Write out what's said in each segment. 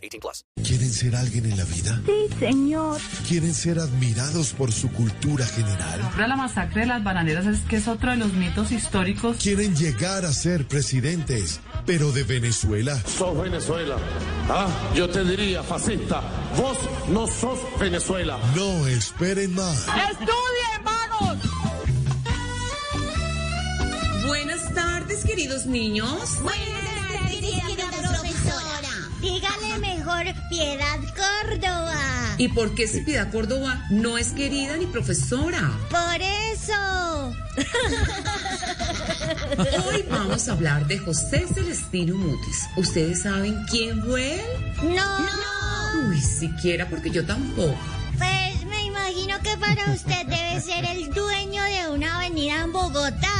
18 plus. ¿Quieren ser alguien en la vida? Sí, señor. ¿Quieren ser admirados por su cultura general? Ahora la masacre de las bananeras es que es otro de los mitos históricos. ¿Quieren llegar a ser presidentes, pero de Venezuela? sos Venezuela. Ah, yo te diría, fascista, vos no sos Venezuela. No esperen más. ¡Estudien, vagos! Buenas tardes, queridos niños. Buenas Mejor Piedad Córdoba. ¿Y por qué si Piedad Córdoba no es querida ni profesora? Por eso. Hoy vamos a hablar de José Celestino Mutis. ¿Ustedes saben quién fue él? No. Uy, siquiera porque yo tampoco. Pues me imagino que para usted debe ser el dueño de una avenida en Bogotá.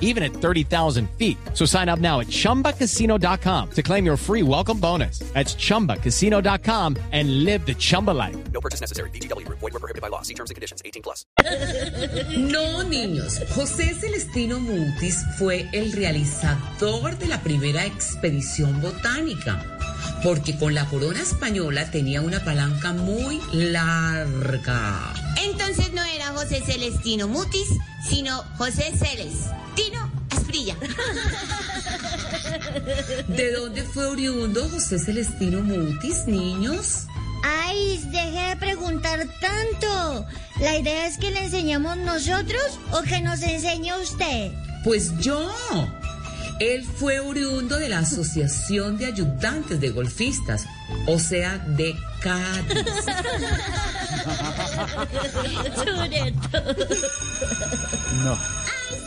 even at 30,000 feet. So sign up now at ChumbaCasino.com to claim your free welcome bonus. That's ChumbaCasino.com and live the Chumba life. No purchase necessary. BGW. Void were prohibited by law. See terms and conditions. 18 plus. No, niños. José Celestino Mutis fue el realizador de la primera expedición botánica. Porque con la corona española tenía una palanca muy larga. Entonces no era José Celestino Mutis, sino José Celestino Asprilla. ¿De dónde fue oriundo José Celestino Mutis, niños? Ay, deje de preguntar tanto. La idea es que le enseñemos nosotros o que nos enseñe usted. Pues yo. Él fue oriundo de la Asociación de Ayudantes de Golfistas, o sea, de Cádiz.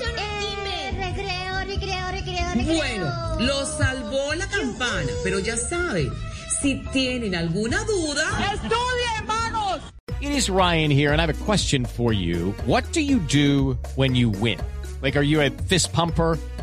Eh, recreo, recreo. Bueno, lo salvó la campana, pero ya sabe, si tienen alguna duda, ¡Estudien, vagos! It is Ryan here, and I have a question for you. What do you do when you win? Like, are you a fist pumper?